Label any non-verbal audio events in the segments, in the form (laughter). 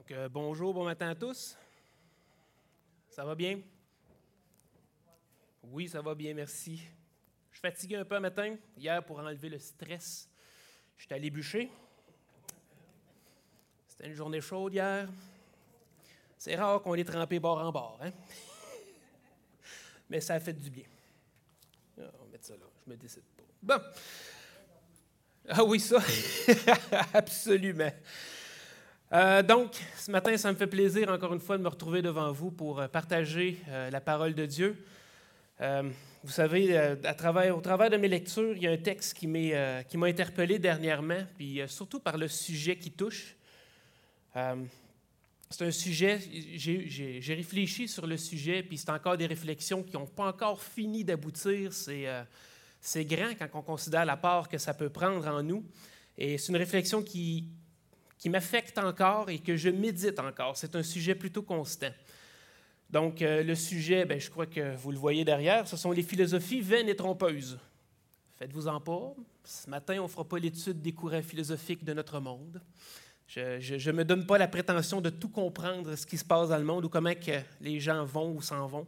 Donc, euh, bonjour, bon matin à tous. Ça va bien? Oui, ça va bien, merci. Je suis fatigué un peu un matin. Hier, pour enlever le stress, je suis allé bûcher. C'était une journée chaude hier. C'est rare qu'on ait trempé bord en bord, hein? (laughs) Mais ça a fait du bien. Ah, on va mettre ça là, je me décide pas. Bon. Ah oui, ça, (laughs) absolument. Euh, donc, ce matin, ça me fait plaisir encore une fois de me retrouver devant vous pour euh, partager euh, la parole de Dieu. vous savez, au travers de mes lectures, il y a un texte qui m'a interpellé dernièrement, puis surtout par le sujet qui touche. c'est un sujet, j'ai réfléchi sur le sujet, puis c'est encore des réflexions qui n'ont pas encore fini d'aboutir. C'est grand quand on considère la part que ça peut prendre en nous. Et c'est une réflexion qui, qui m'affecte encore et que je médite encore. C'est un sujet plutôt constant. Donc, euh, le sujet, ben, je crois que vous le voyez derrière, ce sont les philosophies vaines et trompeuses. Faites-vous-en pas. Ce matin, on ne fera pas l'étude des courants philosophiques de notre monde. Je ne me donne pas la prétention de tout comprendre ce qui se passe dans le monde ou comment que les gens vont ou s'en vont.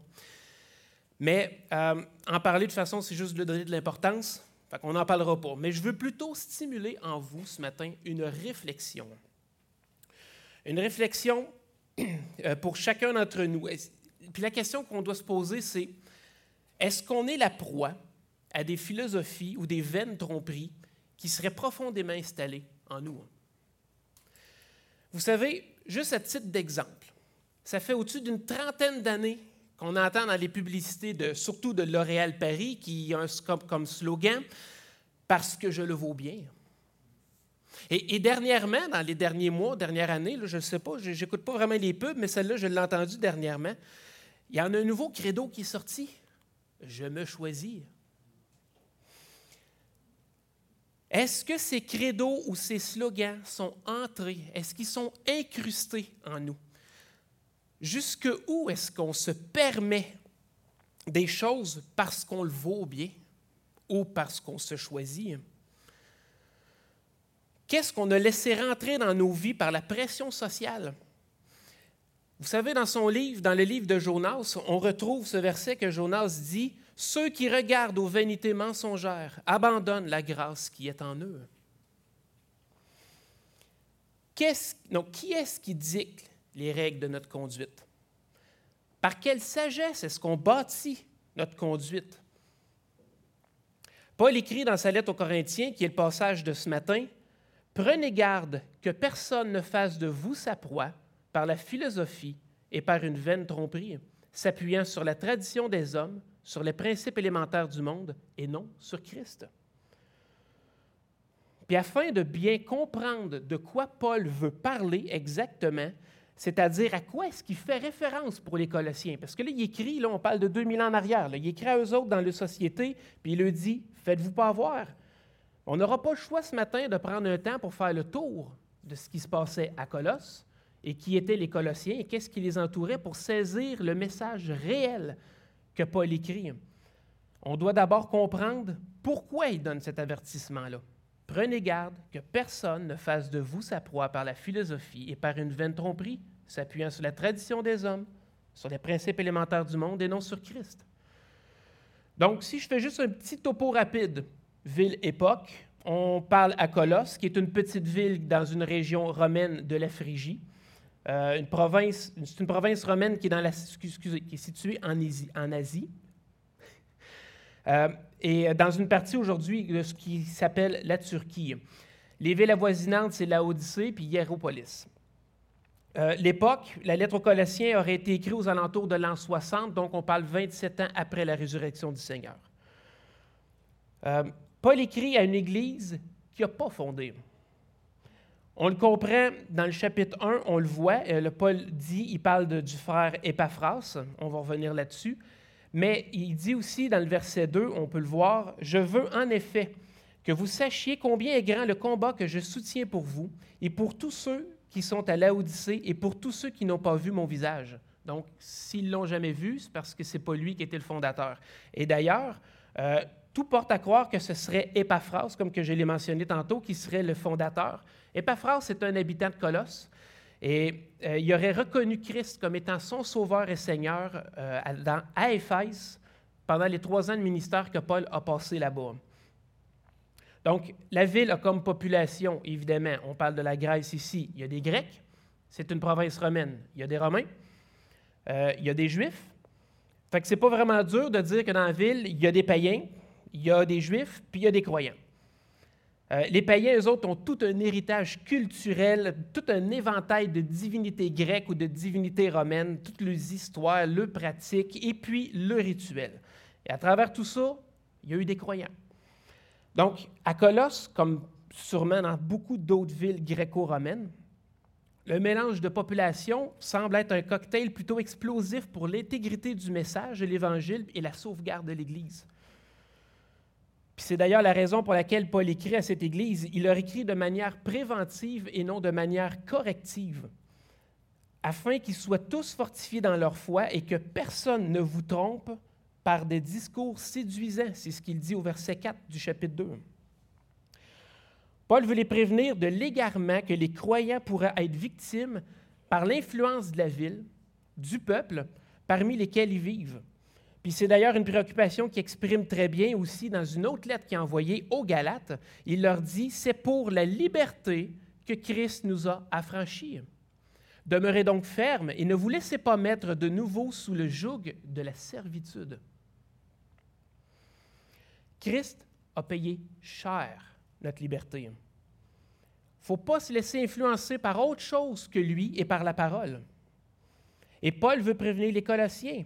Mais euh, en parler de façon, c'est juste de donner de l'importance. On n'en parlera pas. Mais je veux plutôt stimuler en vous ce matin une réflexion. Une réflexion (clears throat) euh, pour chacun d'entre nous. Puis la question qu'on doit se poser, c'est est-ce qu'on est la proie à des philosophies ou des vaines tromperies qui seraient profondément installées en nous? Vous savez, juste à titre d'exemple, ça fait au-dessus d'une trentaine d'années qu'on entend dans les publicités, surtout de L'Oréal Paris, qui a un, comme, comme slogan Parce que je le vaux bien. Et, dernièrement, dans les derniers mois, dernière année, je ne sais pas, je n'écoute pas vraiment les pubs, mais celle-là, je l'ai entendue dernièrement. Il y en a un nouveau credo qui est sorti. Je me choisis. Est-ce que ces credos ou ces slogans sont entrés? Est-ce qu'ils sont incrustés en nous? Jusque où est-ce qu'on se permet des choses parce qu'on le vaut bien ou parce qu'on se choisit? Qu'est-ce qu'on a laissé rentrer dans nos vies par la pression sociale? Vous savez, dans son livre, dans le livre de Jonas, on retrouve ce verset que Jonas dit Ceux qui regardent aux vanités mensongères abandonnent la grâce qui est en eux. donc, qui est-ce qui dicte les règles de notre conduite? Par quelle sagesse est-ce qu'on bâtit notre conduite? Paul écrit dans sa lettre aux Corinthiens, qui est le passage de ce matin, Prenez garde que personne ne fasse de vous sa proie par la philosophie et par une vaine tromperie, s'appuyant sur la tradition des hommes, sur les principes élémentaires du monde et non sur Christ. Puis afin de bien comprendre de quoi Paul veut parler exactement, c'est-à-dire à quoi est-ce qu'il fait référence pour les Colossiens? Parce que là, il écrit, là, on parle de 2000 ans en arrière, il écrit à eux autres dans la société, puis il leur dit, faites-vous pas avoir. On n'aura pas le choix ce matin de prendre un temps pour faire le tour de ce qui se passait à Colosse et qui étaient les Colossiens et qu'est-ce qui les entourait pour saisir le message réel que Paul écrit. On doit d'abord comprendre pourquoi il donne cet avertissement-là. Prenez garde que personne ne fasse de vous sa proie par la philosophie et par une vaine tromperie, s'appuyant sur la tradition des hommes, sur les principes élémentaires du monde et non sur Christ. Donc, si je fais juste un petit topo rapide, ville-époque, on parle à Colosse, qui est une petite ville dans une région romaine de la Phrygie. Euh, une province, c'est une province romaine qui est, dans la, qui est située en Asie. En Asie. Euh, et dans une partie aujourd'hui de ce qui s'appelle la Turquie. Les villes avoisinantes, c'est Laodicée puis Hiéropolis. Euh, l'époque, la lettre aux Colossiens aurait été écrite aux alentours de l'an 60, donc on parle 27 ans après la résurrection du Seigneur. Euh, Paul écrit à une église qui n'a pas fondé. On le comprend dans le chapitre 1, on le voit. le Paul dit, il parle du frère Épaphras, on va revenir là-dessus. Mais il dit aussi dans le verset 2, on peut le voir, Je veux en effet que vous sachiez combien est grand le combat que je soutiens pour vous et pour tous ceux qui sont à Laodicée et pour tous ceux qui n'ont pas vu mon visage. Donc, s'ils l'ont jamais vu, c'est parce que ce n'est pas lui qui était le fondateur. Et d'ailleurs, euh, tout porte à croire que ce serait Épaphras, comme que je l'ai mentionné tantôt, qui serait le fondateur. Épaphras est un habitant de Colosse. Et euh, il aurait reconnu Christ comme étant son sauveur et Seigneur euh, dans, à Éphèse pendant les trois ans de ministère que Paul a passé là-bas. Donc, la ville a comme population, évidemment, on parle de la Grèce ici, il y a des Grecs, c'est une province romaine, il y a des Romains, euh, il y a des Juifs. Fait que c'est pas vraiment dur de dire que dans la ville, il y a des païens, il y a des Juifs, puis il y a des croyants. Euh, les païens, eux autres, ont tout un héritage culturel, tout un éventail de divinités grecques ou de divinités romaines, toutes leurs histoires, leurs pratiques et puis le rituel. Et à travers tout ça, il y a eu des croyants. Donc, à Colosse, comme sûrement dans beaucoup d'autres villes gréco-romaines, le mélange de population semble être un cocktail plutôt explosif pour l'intégrité du message de l'Évangile et la sauvegarde de l'Église. Puis c'est d'ailleurs la raison pour laquelle Paul écrit à cette Église. Il leur écrit de manière préventive et non de manière corrective, afin qu'ils soient tous fortifiés dans leur foi et que personne ne vous trompe par des discours séduisants. C'est ce qu'il dit au verset 4 du chapitre 2. Paul veut les prévenir de l'égarement que les croyants pourraient être victimes par l'influence de la ville, du peuple, parmi lesquels ils vivent. Puis c'est d'ailleurs une préoccupation qui exprime très bien aussi dans une autre lettre qu'il a envoyée aux Galates. Il leur dit, c'est pour la liberté que Christ nous a affranchis. Demeurez donc fermes et ne vous laissez pas mettre de nouveau sous le joug de la servitude. Christ a payé cher notre liberté. Il ne faut pas se laisser influencer par autre chose que lui et par la parole. Et Paul veut prévenir les Colossiens,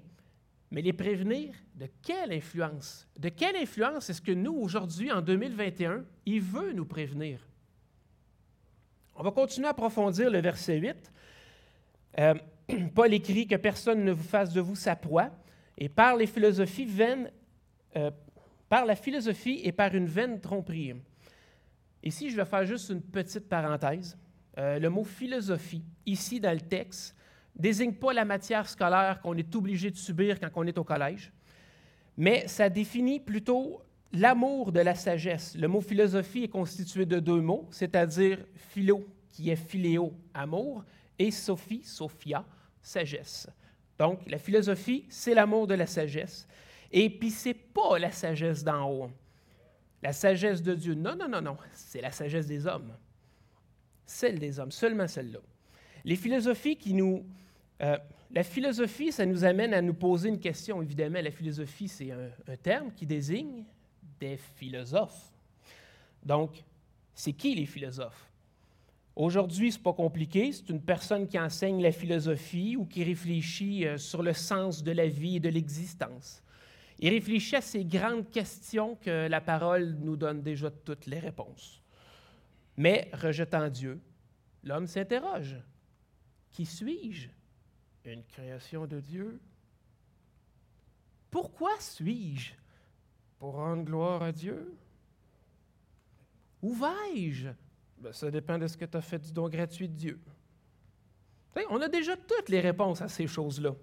mais les prévenir de quelle influence? De quelle influence est-ce que nous, aujourd'hui, en 2021, il veut nous prévenir? On va continuer à approfondir le verset 8. Euh, (clears throat) Paul écrit que personne ne vous fasse de vous sa proie, et par les philosophies vaines, euh, par la philosophie et par une vaine tromperie. Ici, je vais faire juste une petite parenthèse. Euh, le mot philosophie, ici dans le texte, désigne pas la matière scolaire qu'on est obligé de subir quand on est au collège, mais ça définit plutôt l'amour de la sagesse. Le mot philosophie est constitué de deux mots, c'est-à-dire philo, qui est philéo, amour, et sophie, sophia, sagesse. Donc, la philosophie, c'est l'amour de la sagesse. Et puis, ce n'est pas la sagesse d'en haut. La sagesse de Dieu. Non, non, non, non. C'est la sagesse des hommes. Celle des hommes, seulement celle-là. Les philosophies qui nous. Euh, la philosophie, ça nous amène à nous poser une question. Évidemment, la philosophie, c'est un, un terme qui désigne des philosophes. Donc, c'est qui les philosophes? Aujourd'hui, ce n'est pas compliqué. C'est une personne qui enseigne la philosophie ou qui réfléchit euh, sur le sens de la vie et de l'existence. Il réfléchit à ces grandes questions que la parole nous donne déjà toutes les réponses. Mais rejetant Dieu, l'homme s'interroge. Qui suis-je? Une création de Dieu? Pourquoi suis-je? Pour rendre gloire à Dieu? Où vais-je? Ben, ça dépend de ce que tu as fait du don gratuit de Dieu. on a déjà toutes les réponses à ces choses-là.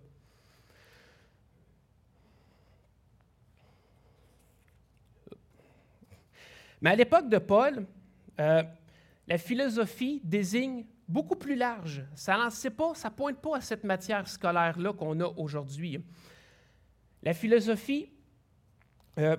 Mais à l'époque de Paul, euh, la philosophie désigne beaucoup plus large. Ça ne ça pointe pas à cette matière scolaire-là qu'on a aujourd'hui. La philosophie, euh,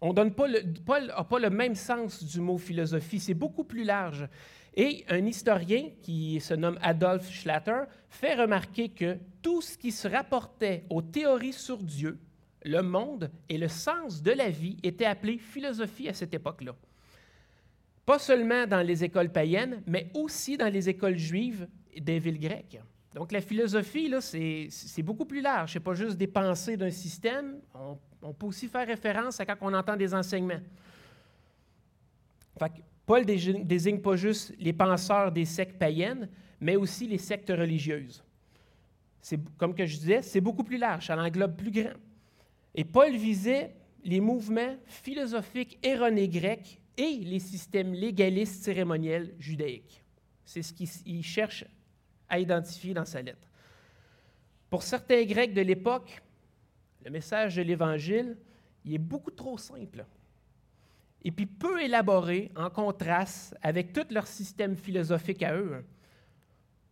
on donne n'a pas le même sens du mot philosophie, c'est beaucoup plus large. Et un historien qui se nomme Adolf Schlatter fait remarquer que tout ce qui se rapportait aux théories sur Dieu, le monde et le sens de la vie étaient appelés philosophie à cette époque-là. Pas seulement dans les écoles païennes, mais aussi dans les écoles juives des villes grecques. Donc la philosophie, là, c'est, beaucoup plus large. Ce n'est pas juste des pensées d'un système. On, peut aussi faire référence à quand on entend des enseignements. Paul désigne pas juste les penseurs des sectes païennes, mais aussi les sectes religieuses. C'est, comme que je disais, c'est beaucoup plus large, ça englobe plus grand. Et Paul visait les mouvements philosophiques erronés grecs et les systèmes légalistes cérémoniels judaïques. C'est ce qu'il cherche à identifier dans sa lettre. Pour certains Grecs de l'époque, le message de l'Évangile, il est beaucoup trop simple et puis peu élaboré en contraste avec tout leur système philosophique à eux.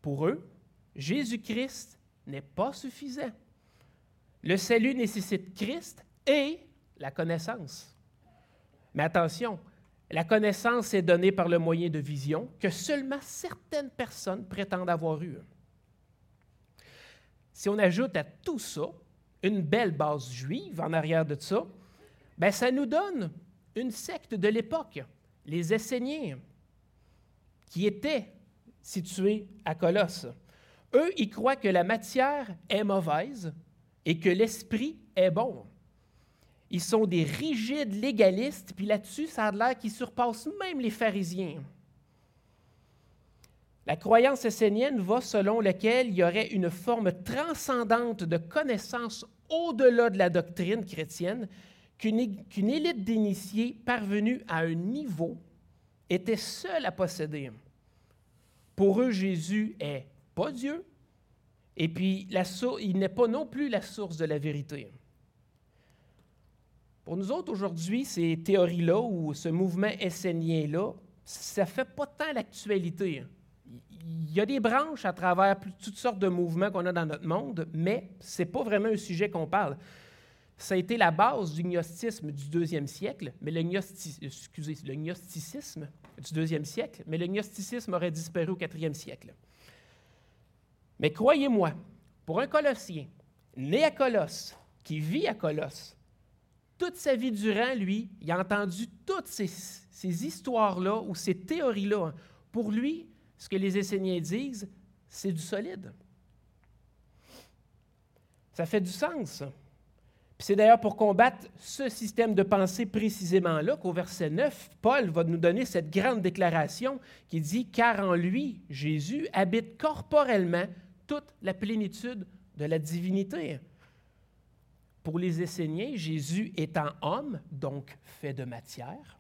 Pour eux, Jésus-Christ n'est pas suffisant. Le salut nécessite Christ et la connaissance. Mais attention, la connaissance est donnée par le moyen de vision que seulement certaines personnes prétendent avoir eu. Si on ajoute à tout ça une belle base juive en arrière de ça, ben ça nous donne une secte de l'époque, les Esséniens, qui étaient situés à Colosse. Eux, ils croient que la matière est mauvaise et que l'esprit est bon. Ils sont des rigides légalistes, puis là-dessus, ça a l'air qu'ils surpassent même les pharisiens. La croyance essénienne va selon laquelle il y aurait une forme transcendante de connaissance au-delà de la doctrine chrétienne qu'une élite d'initiés parvenue à un niveau était seule à posséder. Pour eux, Jésus est pas Dieu, et puis il n'est pas non plus la source de la vérité. Pour nous autres, aujourd'hui, ces théories-là ou ce mouvement essénien-là, ça ne fait pas tant l'actualité. Il y a des branches à travers toutes sortes de mouvements qu'on a dans notre monde, mais ce n'est pas vraiment un sujet qu'on parle. Ça a été la base du gnostisme du deuxième siècle, mais le, le gnosticisme du deuxième siècle, mais le gnosticisme aurait disparu au quatrième siècle. Mais croyez-moi, pour un Colossien, né à Colosse, qui vit à Colosse, toute sa vie durant, lui, il a entendu toutes ces, histoires-là ou ces théories-là. Pour lui, ce que les Esséniens disent, c'est du solide. Ça fait du sens. c'est d'ailleurs pour combattre ce système de pensée précisément-là qu'au verset 9, Paul va nous donner cette grande déclaration qui dit Car en lui, Jésus, habite corporellement toute la plénitude de la divinité. Pour les Esséniens, Jésus étant homme, donc fait de matière,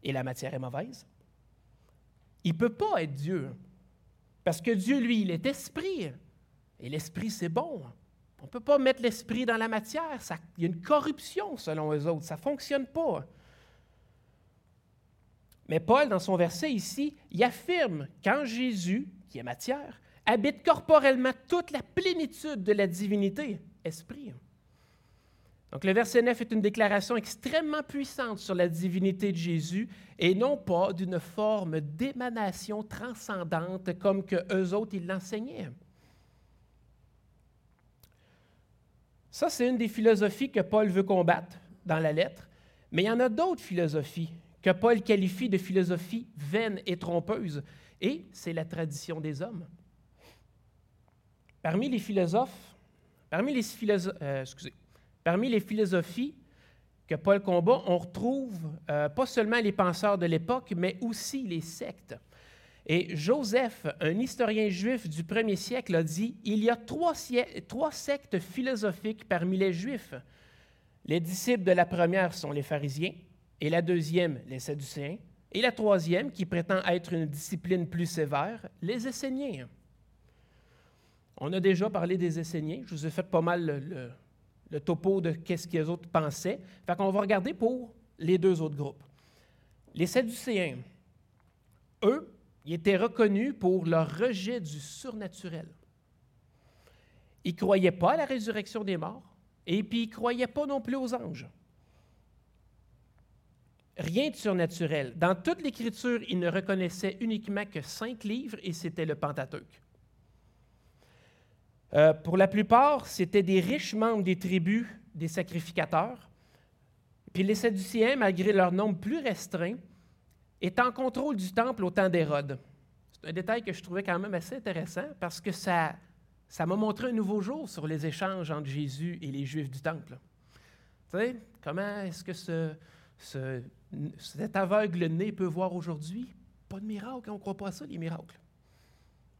et la matière est mauvaise, il ne peut pas être Dieu. Parce que Dieu, lui, il est esprit. Et l'esprit, c'est bon. On ne peut pas mettre l'esprit dans la matière. Il y a une corruption selon eux autres. Ça ne fonctionne pas. Mais Paul, dans son verset ici, il affirme qu'en Jésus, qui est matière, habite corporellement toute la plénitude de la divinité, esprit. Donc le verset 9 est une déclaration extrêmement puissante sur la divinité de Jésus et non pas d'une forme d'émanation transcendante comme que eux autres ils l'enseignaient. Ça, c'est une des philosophies que Paul veut combattre dans la lettre, mais il y en a d'autres philosophies que Paul qualifie de philosophies vaines et trompeuses, et c'est la tradition des hommes. Parmi les philosophes, parmi les philosophes, euh, excusez, Parmi les philosophies que Paul combat, on retrouve euh, pas seulement les penseurs de l'époque, mais aussi les sectes. Et Joseph, un historien juif du premier siècle, a dit il y a trois, sectes philosophiques parmi les juifs. Les disciples de la première sont les pharisiens, et la deuxième, les sadducéens, et la troisième, qui prétend être une discipline plus sévère, les esséniens. On a déjà parlé des esséniens, je vous ai fait pas mal le topo de qu'est-ce que les autres pensaient. Fait qu'on va regarder pour les deux autres groupes. Les Sadducéens, eux, ils étaient reconnus pour leur rejet du surnaturel. Ils ne croyaient pas à la résurrection des morts et puis ils ne croyaient pas non plus aux anges. Rien de surnaturel. Dans toute l'Écriture, ils ne reconnaissaient uniquement que cinq livres et c'était le Pentateuque. Euh, pour la plupart, c'était des riches membres des tribus des sacrificateurs. Puis les Sadducéens, malgré leur nombre plus restreint, étaient en contrôle du temple au temps d'Hérode. C'est un détail que je trouvais quand même assez intéressant parce que ça, ça m'a montré un nouveau jour sur les échanges entre Jésus et les Juifs du temple. Tu sais, comment est-ce que ce, cet aveugle-né peut voir aujourd'hui? Pas de miracle, on ne croit pas à ça, les miracles.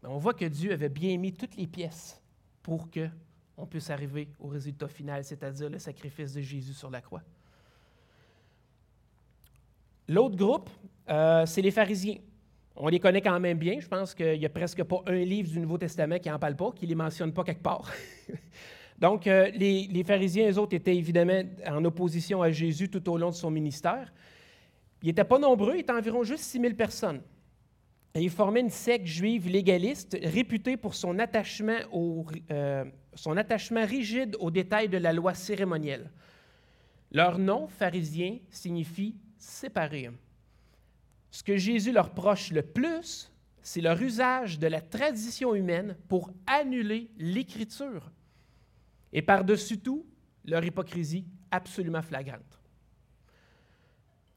Mais on voit que Dieu avait bien mis toutes les pièces pour qu'on puisse arriver au résultat final, c'est-à-dire le sacrifice de Jésus sur la croix. L'autre groupe, euh, c'est les pharisiens. On les connaît quand même bien. Je pense qu'il n'y a presque pas un livre du Nouveau Testament qui n'en parle pas, qui ne les mentionne pas quelque part. (laughs) Donc, euh, les, les, pharisiens, eux autres, étaient évidemment en opposition à Jésus tout au long de son ministère. Ils n'étaient pas nombreux, ils étaient environ juste 6 000 personnes. Il formait une secte juive légaliste réputée pour son attachement, euh, son attachement rigide aux détails de la loi cérémonielle. Leur nom, pharisien, signifie séparé. Ce que Jésus leur proche le plus, c'est leur usage de la tradition humaine pour annuler l'Écriture. Et par-dessus tout, leur hypocrisie absolument flagrante.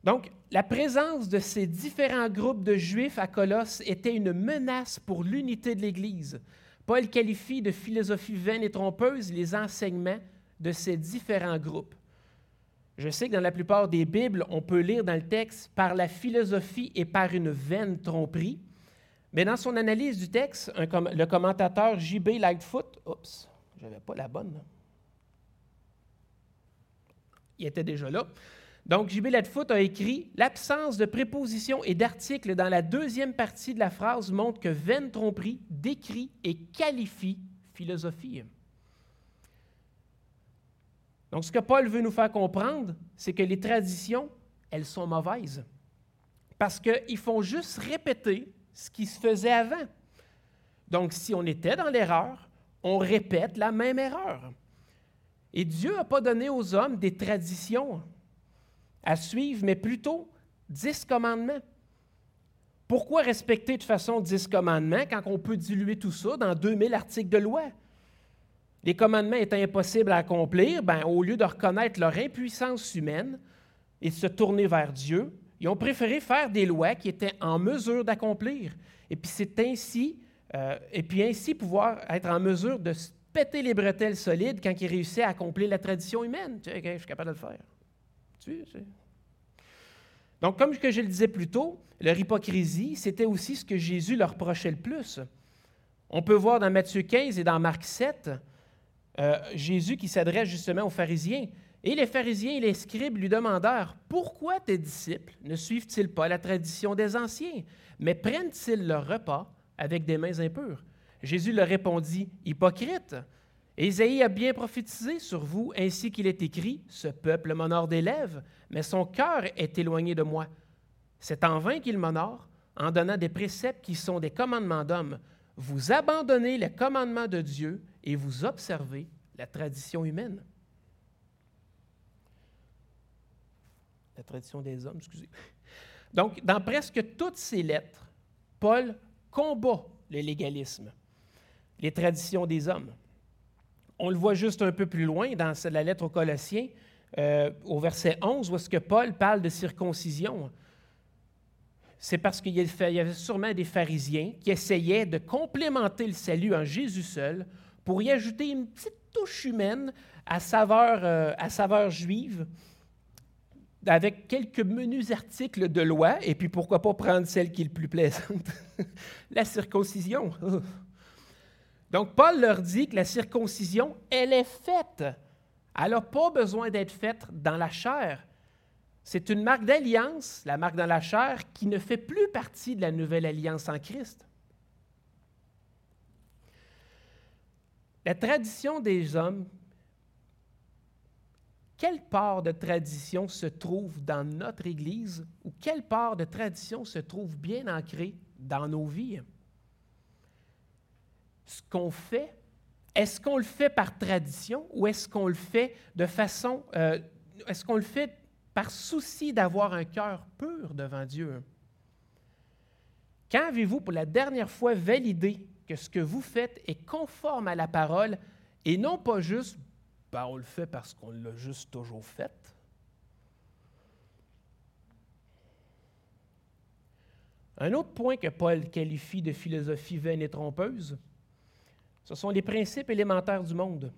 Donc, la présence de ces différents groupes de Juifs à Colosse était une menace pour l'unité de l'Église. Paul qualifie de philosophie vaine et trompeuse les enseignements de ces différents groupes. Je sais que dans la plupart des Bibles, on peut lire dans le texte par la philosophie et par une vaine tromperie, mais dans son analyse du texte, le commentateur J.B. Lightfoot, oups, j'avais pas la bonne. Il était déjà là. Donc, J.B. Lightfoot a écrit L'absence de prépositions et d'articles dans la deuxième partie de la phrase montre que vaine tromperie décrit et qualifie philosophie. Donc, ce que Paul veut nous faire comprendre, c'est que les traditions, elles sont mauvaises. Parce qu'ils font juste répéter ce qui se faisait avant. Donc, si on était dans l'erreur, on répète la même erreur. Et Dieu n'a pas donné aux hommes des traditions à suivre, mais plutôt dix commandements. Pourquoi respecter de façon dix commandements quand on peut diluer tout ça dans 2000 articles de loi? Les commandements étant impossibles à accomplir, ben, au lieu de reconnaître leur impuissance humaine et de se tourner vers Dieu, ils ont préféré faire des lois qui étaient en mesure d'accomplir. Et puis c'est ainsi, euh, et puis ainsi pouvoir être en mesure de péter les bretelles solides quand ils réussissaient à accomplir la tradition humaine. Tu sais, je suis capable de le faire. Donc, comme je le disais plus tôt, leur hypocrisie, c'était aussi ce que Jésus leur reprochait le plus. On peut voir dans Matthieu 15 et dans Marc 7, euh, Jésus qui s'adresse justement aux pharisiens. Et les pharisiens et les scribes lui demandèrent Pourquoi tes disciples ne suivent-ils pas la tradition des anciens, mais prennent-ils leur repas avec des mains impures Jésus leur répondit Hypocrite Ésaïe a bien prophétisé sur vous, ainsi qu'il est écrit Ce peuple m'honore des lèvres, mais son cœur est éloigné de moi. C'est en vain qu'il m'honore, en donnant des préceptes qui sont des commandements d'hommes. Vous abandonnez les commandements de Dieu et vous observez la tradition humaine. La tradition des hommes, excusez. Donc, dans presque toutes ces lettres, Paul combat le légalisme, les traditions des hommes. On le voit juste un peu plus loin dans la lettre aux Colossiens, euh, au verset 11, où est-ce que Paul parle de circoncision c'est parce qu'il y avait sûrement des pharisiens qui essayaient de complémenter le salut en Jésus seul pour y ajouter une petite touche humaine à saveur, euh, à saveur juive, avec quelques menus articles de loi, et puis pourquoi pas prendre celle qui est le plus plaisante, (laughs) la circoncision. Donc Paul leur dit que la circoncision, elle est faite. Elle n'a pas besoin d'être faite dans la chair. C'est une marque d'alliance, la marque dans la chair, qui ne fait plus partie de la nouvelle alliance en Christ. La tradition des hommes, quelle part de tradition se trouve dans notre Église ou quelle part de tradition se trouve bien ancrée dans nos vies? Ce qu'on fait, est-ce qu'on le fait par tradition ou est-ce qu'on le fait de façon, euh, est-ce qu'on le fait par souci d'avoir un cœur pur devant Dieu? Quand avez-vous pour la dernière fois validé que ce que vous faites est conforme à la parole et non pas juste, ben, on le fait parce qu'on l'a juste toujours fait? Un autre point que Paul qualifie de philosophie vaine et trompeuse, ce sont les principes élémentaires du monde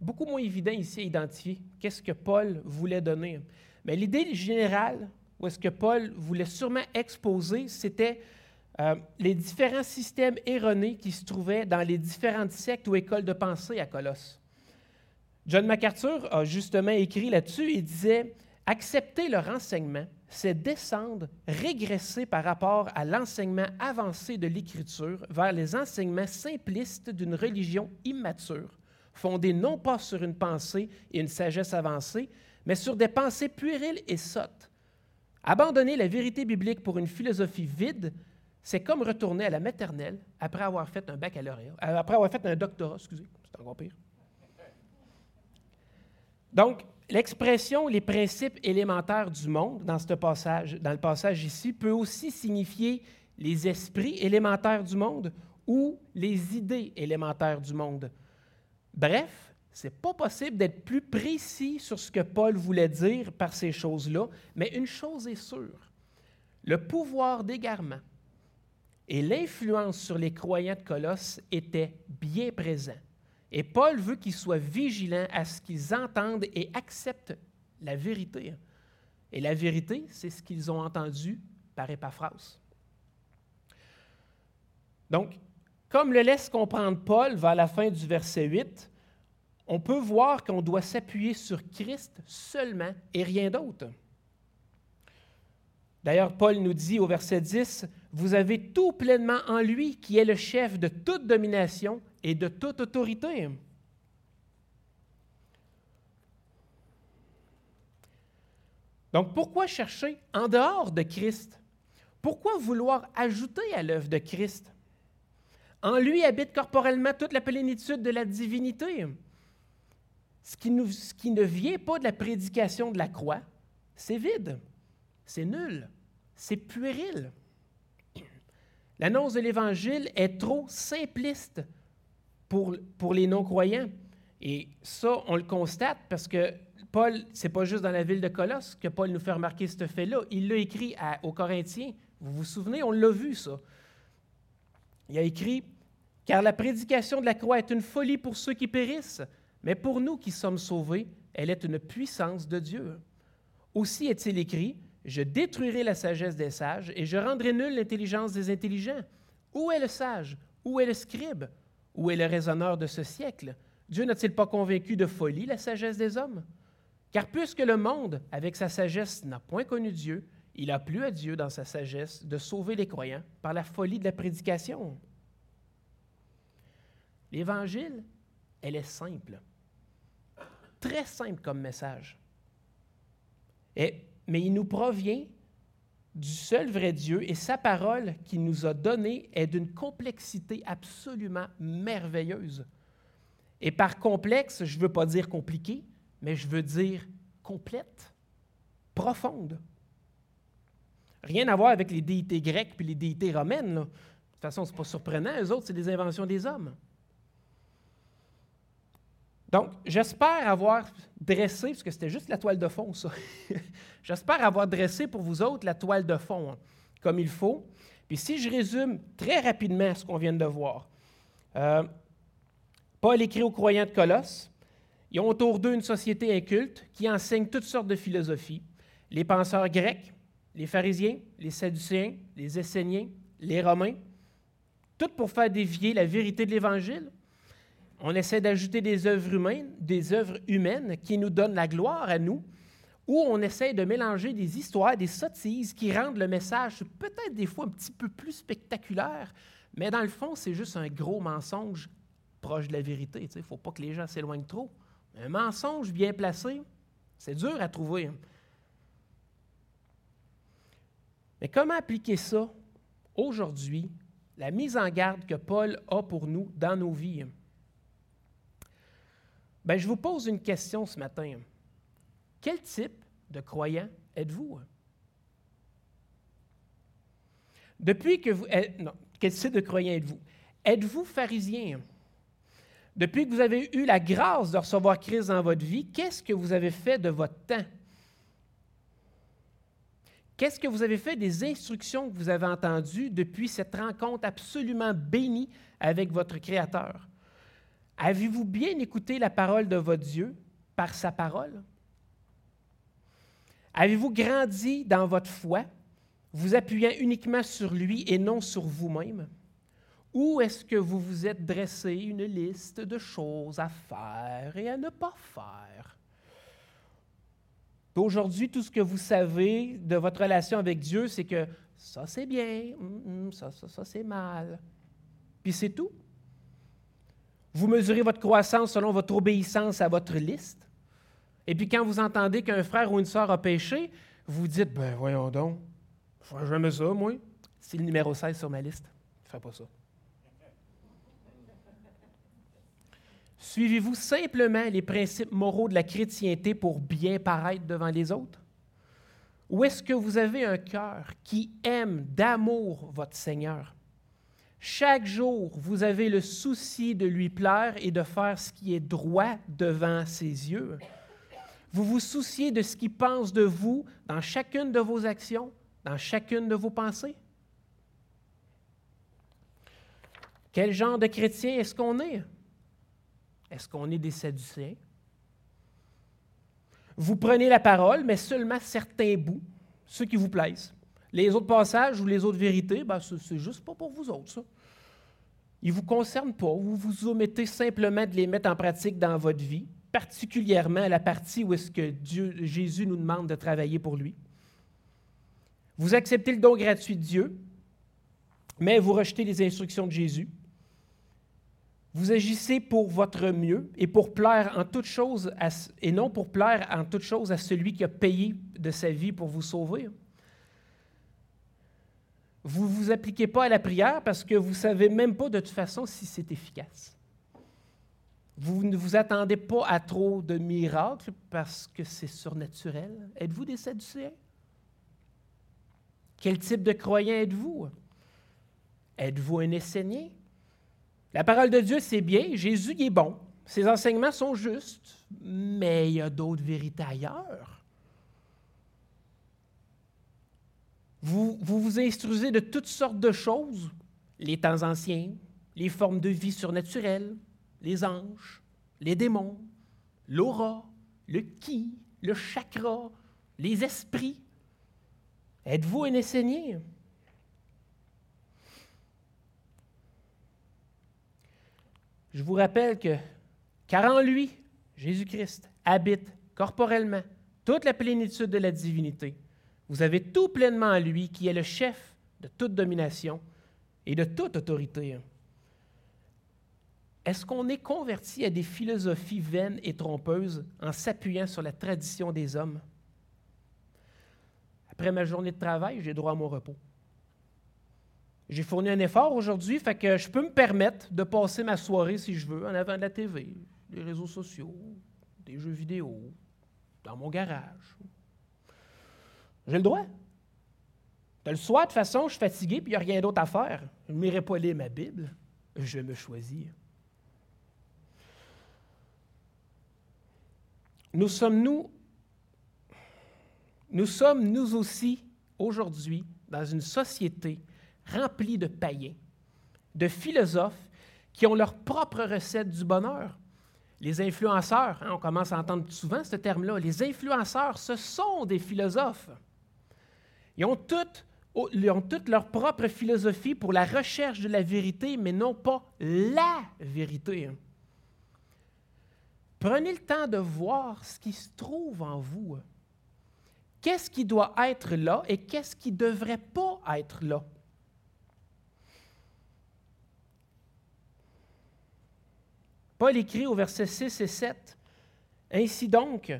beaucoup moins évident ici à identifier qu'est-ce que Paul voulait donner. Mais l'idée générale, ou est-ce que Paul voulait sûrement exposer, c'était euh, les différents systèmes erronés qui se trouvaient dans les différentes sectes ou écoles de pensée à Colosse. John MacArthur a justement écrit là-dessus et disait Accepter leur enseignement, c'est descendre, régresser par rapport à l'enseignement avancé de l'Écriture vers les enseignements simplistes d'une religion immature fondée non pas sur une pensée et une sagesse avancée, mais sur des pensées puériles et sottes. Abandonner la vérité biblique pour une philosophie vide, c'est comme retourner à la maternelle après avoir fait un baccalauréat, euh, après avoir fait un doctorat, excusez, c'est encore pire. Donc, l'expression les principes élémentaires du monde dans, ce passage, dans le passage ici peut aussi signifier les esprits élémentaires du monde ou les idées élémentaires du monde. Bref, ce n'est pas possible d'être plus précis sur ce que Paul voulait dire par ces choses-là, mais une chose est sûre, le pouvoir d'égarement et l'influence sur les croyants de Colosse étaient bien présents. Et Paul veut qu'ils soient vigilants à ce qu'ils entendent et acceptent la vérité. Et la vérité, c'est ce qu'ils ont entendu par Épaphras. Donc, comme le laisse comprendre Paul vers la fin du verset 8, on peut voir qu'on doit s'appuyer sur Christ seulement et rien d'autre. D'ailleurs, Paul nous dit au verset 10, Vous avez tout pleinement en lui qui est le chef de toute domination et de toute autorité. Donc, pourquoi chercher en dehors de Christ? Pourquoi vouloir ajouter à l'œuvre de Christ? En lui habite corporellement toute la plénitude de la divinité. Ce qui, ce qui ne vient pas de la prédication de la croix, c'est vide, c'est nul, c'est puéril. L'annonce de l'Évangile est trop simpliste pour, pour les non-croyants. Et ça, on le constate parce que Paul, c'est pas juste dans la ville de Colosse que Paul nous fait remarquer ce fait-là. Il l'a écrit aux Corinthiens. Vous vous souvenez, on l'a vu, ça. Il a écrit Car la prédication de la croix est une folie pour ceux qui périssent, mais pour nous qui sommes sauvés, elle est une puissance de Dieu. Aussi est-il écrit Je détruirai la sagesse des sages et je rendrai nulle l'intelligence des intelligents. Où est le sage? Où est le scribe? Où est le raisonneur de ce siècle? Dieu n'a-t-il pas convaincu de folie la sagesse des hommes? Car puisque le monde, avec sa sagesse, n'a point connu Dieu, il a plu à Dieu dans sa sagesse de sauver les croyants par la folie de la prédication. L'Évangile, elle est simple. Très simple comme message. Et, mais il nous provient du seul vrai Dieu et sa parole qu'il nous a donnée est d'une complexité absolument merveilleuse. Et par complexe, je ne veux pas dire compliqué, mais je veux dire complète, profonde. Rien à voir avec les déités grecques puis les déités romaines. De toute façon, ce n'est pas surprenant. Eux autres, c'est des inventions des hommes. Donc, j'espère avoir dressé, parce que c'était juste la toile de fond, ça. (laughs) j'espère avoir dressé pour vous autres la toile de fond, hein, comme il faut. Puis si je résume très rapidement ce qu'on vient de voir, euh, Paul écrit aux croyants de Colosse, ils ont autour d'eux une société inculte qui enseigne toutes sortes de philosophies. Les penseurs grecs, les pharisiens, les sadducéens, les esséniens, les romains, tout pour faire dévier la vérité de l'Évangile on essaie d'ajouter des œuvres humaines, des œuvres humaines qui nous donnent la gloire à nous, ou on essaie de mélanger des histoires, des sottises qui rendent le message peut-être des fois un petit peu plus spectaculaire, mais dans le fond, c'est juste un gros mensonge proche de la vérité. Il ne faut pas que les gens s'éloignent trop. Un mensonge bien placé, c'est dur à trouver. Hein. Mais comment appliquer ça aujourd'hui, la mise en garde que Paul a pour nous dans nos vies? Bien, je vous pose une question ce matin. Quel type de croyant êtes-vous? Depuis que vous. Non, quel type de croyant êtes-vous? Êtes-vous pharisien? Depuis que vous avez eu la grâce de recevoir Christ dans votre vie, qu'est-ce que vous avez fait de votre temps? Qu'est-ce que vous avez fait des instructions que vous avez entendues depuis cette rencontre absolument bénie avec votre Créateur? Avez-vous bien écouté la parole de votre Dieu par sa parole? Avez-vous grandi dans votre foi, vous appuyant uniquement sur lui et non sur vous-même? Ou est-ce que vous vous êtes dressé une liste de choses à faire et à ne pas faire? Aujourd'hui, tout ce que vous savez de votre relation avec Dieu, c'est que ça c'est bien, mm, mm, ça, ça, ça c'est mal. Puis c'est tout. Vous mesurez votre croissance selon votre obéissance à votre liste. Et puis quand vous entendez qu'un frère ou une sœur a péché, vous dites, ben voyons donc, je ne jamais ça, moi. C'est le numéro 16 sur ma liste. Je pas ça. Suivez-vous simplement les principes moraux de la chrétienté pour bien paraître devant les autres? Ou est-ce que vous avez un cœur qui aime d'amour votre Seigneur? Chaque jour, vous avez le souci de lui plaire et de faire ce qui est droit devant ses yeux. Vous vous souciez de ce qu'il pense de vous dans chacune de vos actions, dans chacune de vos pensées? Quel genre de chrétien est-ce qu'on est? Est-ce qu'on est des Sadducéens? Vous prenez la parole, mais seulement certains bouts, ceux qui vous plaisent. Les autres passages ou les autres vérités, ben, c'est juste pas pour vous autres, ça. Ils ne vous concernent pas. Vous vous omettez simplement de les mettre en pratique dans votre vie particulièrement la partie où est-ce que Jésus nous demande de travailler pour lui. Vous acceptez le don gratuit de Dieu, mais vous rejetez les instructions de Jésus. Vous agissez pour votre mieux et pour plaire en toute chose et non pour plaire en toute chose à celui qui a payé de sa vie pour vous sauver. Vous ne vous appliquez pas à la prière parce que vous ne savez même pas de toute façon si c'est efficace. Vous ne vous attendez pas à trop de miracles parce que c'est surnaturel. Êtes-vous des Sadducéens? Quel type de croyant êtes-vous? Êtes-vous un Essénien? La parole de Dieu, c'est bien, Jésus est bon, ses enseignements sont justes, mais il y a d'autres vérités ailleurs. Vous, vous instruisez de toutes sortes de choses, les temps anciens, les formes de vie surnaturelles, les anges, les démons, l'aura, le qui, le chakra, les esprits. Êtes-vous un Essénien? Je vous rappelle que, car en lui, Jésus-Christ habite corporellement toute la plénitude de la divinité. Vous avez tout pleinement en lui qui est le chef de toute domination et de toute autorité. Est-ce qu'on est converti à des philosophies vaines et trompeuses en s'appuyant sur la tradition des hommes? Après ma journée de travail, j'ai droit à mon repos. J'ai fourni un effort aujourd'hui, fait que je peux me permettre de passer ma soirée, si je veux, en avant de la TV, des réseaux sociaux, des jeux vidéo, dans mon garage. J'ai le droit. Le soir, de toute façon, je suis fatigué, puis il n'y a rien d'autre à faire. Je ne m'irai pas lire ma Bible. Je me choisir. Nous sommes nous, nous sommes nous aussi aujourd'hui dans une société remplie de païens, de philosophes qui ont leur propre recette du bonheur. Les influenceurs, hein, on commence à entendre souvent ce terme-là, les influenceurs, ce sont des philosophes. Ils ont toutes, leur propre philosophie pour la recherche de la vérité, mais non pas la vérité. Prenez le temps de voir ce qui se trouve en vous. Qu'est-ce qui doit être là et qu'est-ce qui ne devrait pas être là? Paul écrit au verset 6 et 7, Ainsi donc,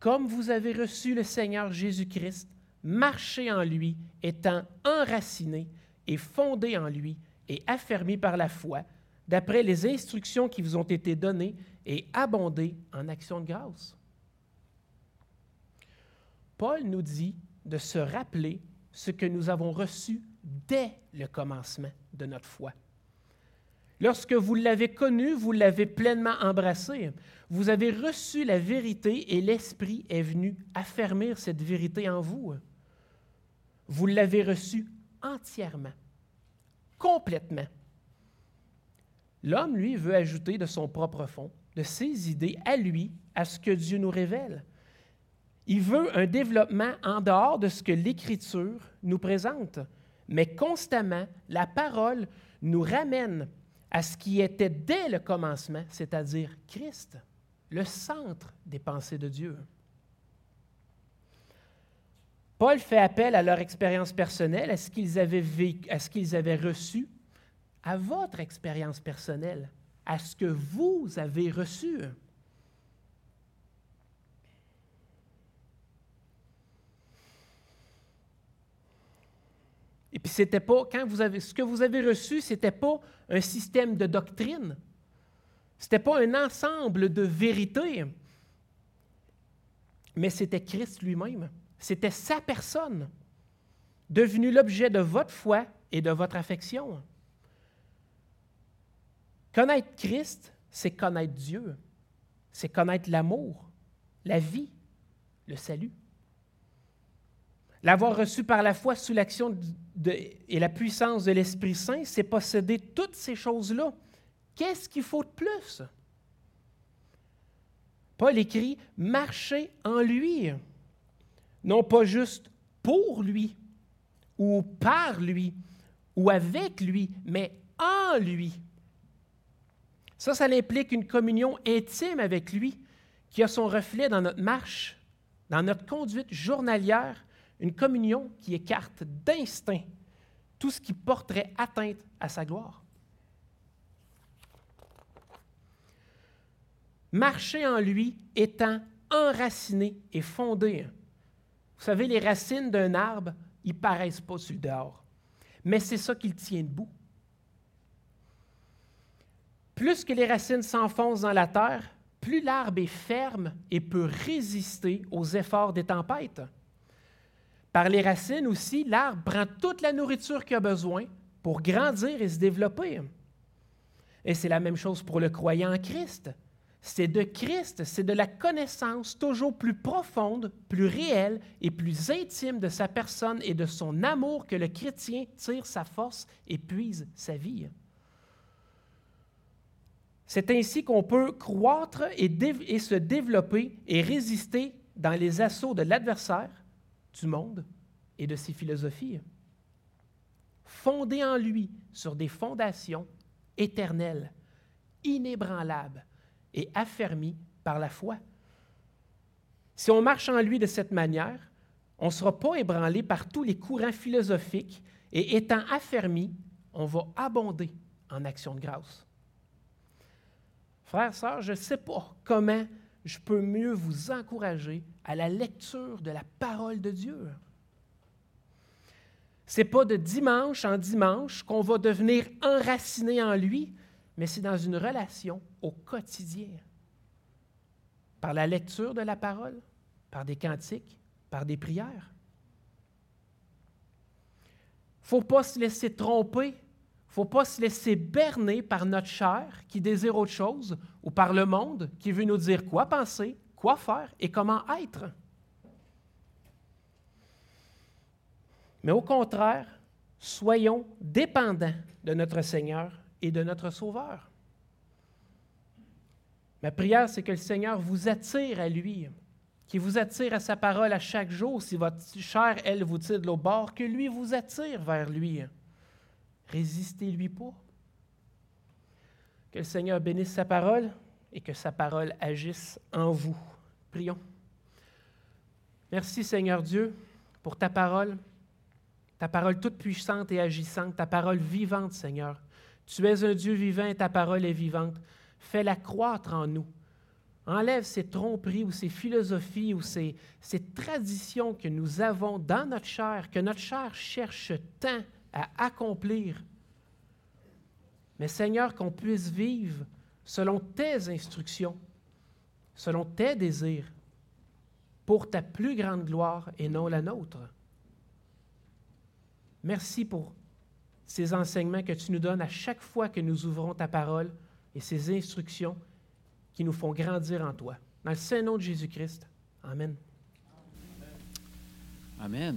comme vous avez reçu le Seigneur Jésus-Christ, marchez en lui, étant enraciné et fondé en lui et affermi par la foi, d'après les instructions qui vous ont été données et abonder en action de grâce. Paul nous dit de se rappeler ce que nous avons reçu dès le commencement de notre foi. Lorsque vous l'avez connu, vous l'avez pleinement embrassé. Vous avez reçu la vérité et l'Esprit est venu affermir cette vérité en vous. Vous l'avez reçu entièrement, complètement. L'homme, lui, veut ajouter de son propre fond de ses idées à lui, à ce que Dieu nous révèle. Il veut un développement en dehors de ce que l'Écriture nous présente. Mais constamment, la parole nous ramène à ce qui était dès le commencement, c'est-à-dire Christ, le centre des pensées de Dieu. Paul fait appel à leur expérience personnelle, à ce qu'ils avaient, vécu, à ce qu'ils avaient reçu, à votre expérience personnelle à ce que vous avez reçu. Et puis, c'était pas, quand vous avez, ce que vous avez reçu, ce n'était pas un système de doctrine. Ce n'était pas un ensemble de vérités. Mais c'était Christ lui-même. C'était sa personne, devenue l'objet de votre foi et de votre affection. Connaître Christ, c'est connaître Dieu. C'est connaître l'amour, la vie, le salut. L'avoir reçu par la foi sous l'action et la puissance de l'Esprit Saint, c'est posséder toutes ces choses-là. Qu'est-ce qu'il faut de plus? Paul écrit marcher en lui, non pas juste pour lui, ou par lui, ou avec lui, mais en lui. Ça, ça implique une communion intime avec lui qui a son reflet dans notre marche, dans notre conduite journalière, une communion qui écarte d'instinct tout ce qui porterait atteinte à sa gloire. Marcher en lui étant enraciné et fondé. Vous savez, les racines d'un arbre, ils paraissent pas sur le dehors, mais c'est ça qui le tient debout. Plus que les racines s'enfoncent dans la terre, plus l'arbre est ferme et peut résister aux efforts des tempêtes. Par les racines aussi, l'arbre prend toute la nourriture qu'il a besoin pour grandir et se développer. Et c'est la même chose pour le croyant en Christ. C'est de Christ, c'est de la connaissance toujours plus profonde, plus réelle et plus intime de sa personne et de son amour que le chrétien tire sa force et puise sa vie. C'est ainsi qu'on peut croître et, et, se développer et résister dans les assauts de l'adversaire du monde et de ses philosophies. Fondé en lui sur des fondations éternelles, inébranlables et affermies par la foi. Si on marche en lui de cette manière, on ne sera pas ébranlé par tous les courants philosophiques et étant affermi, on va abonder en action de grâce. Frères, sœurs, je ne sais pas comment je peux mieux vous encourager à la lecture de la parole de Dieu. Ce n'est pas de dimanche en dimanche qu'on va devenir enraciné en lui, mais c'est dans une relation au quotidien. Par la lecture de la parole, par des cantiques, par des prières. Il ne faut pas se laisser tromper, il ne faut pas se laisser berner par notre chair qui désire autre chose ou par le monde qui veut nous dire quoi penser, quoi faire et comment être. Mais au contraire, soyons dépendants de notre Seigneur et de notre Sauveur. Ma prière, c'est que le Seigneur vous attire à lui, qu'il vous attire à sa parole à chaque jour. Si votre chair, elle, vous tire de l'au bord, que lui vous attire vers lui. Résistez-lui pas. Que le Seigneur bénisse sa parole et que sa parole agisse en vous. Prions. Merci Seigneur Dieu pour ta parole, ta parole toute puissante et agissante, ta parole vivante Seigneur. Tu es un Dieu vivant et ta parole est vivante. Fais-la croître en nous. Enlève ces tromperies ou ces philosophies ou ces, ces traditions que nous avons dans notre chair, que notre chair cherche tant à accomplir. Mais Seigneur, qu'on puisse vivre selon tes instructions, selon tes désirs, pour ta plus grande gloire et non la nôtre. Merci pour ces enseignements que tu nous donnes à chaque fois que nous ouvrons ta parole et ces instructions qui nous font grandir en toi. Dans le Saint-Nom de Jésus-Christ. Amen. Amen.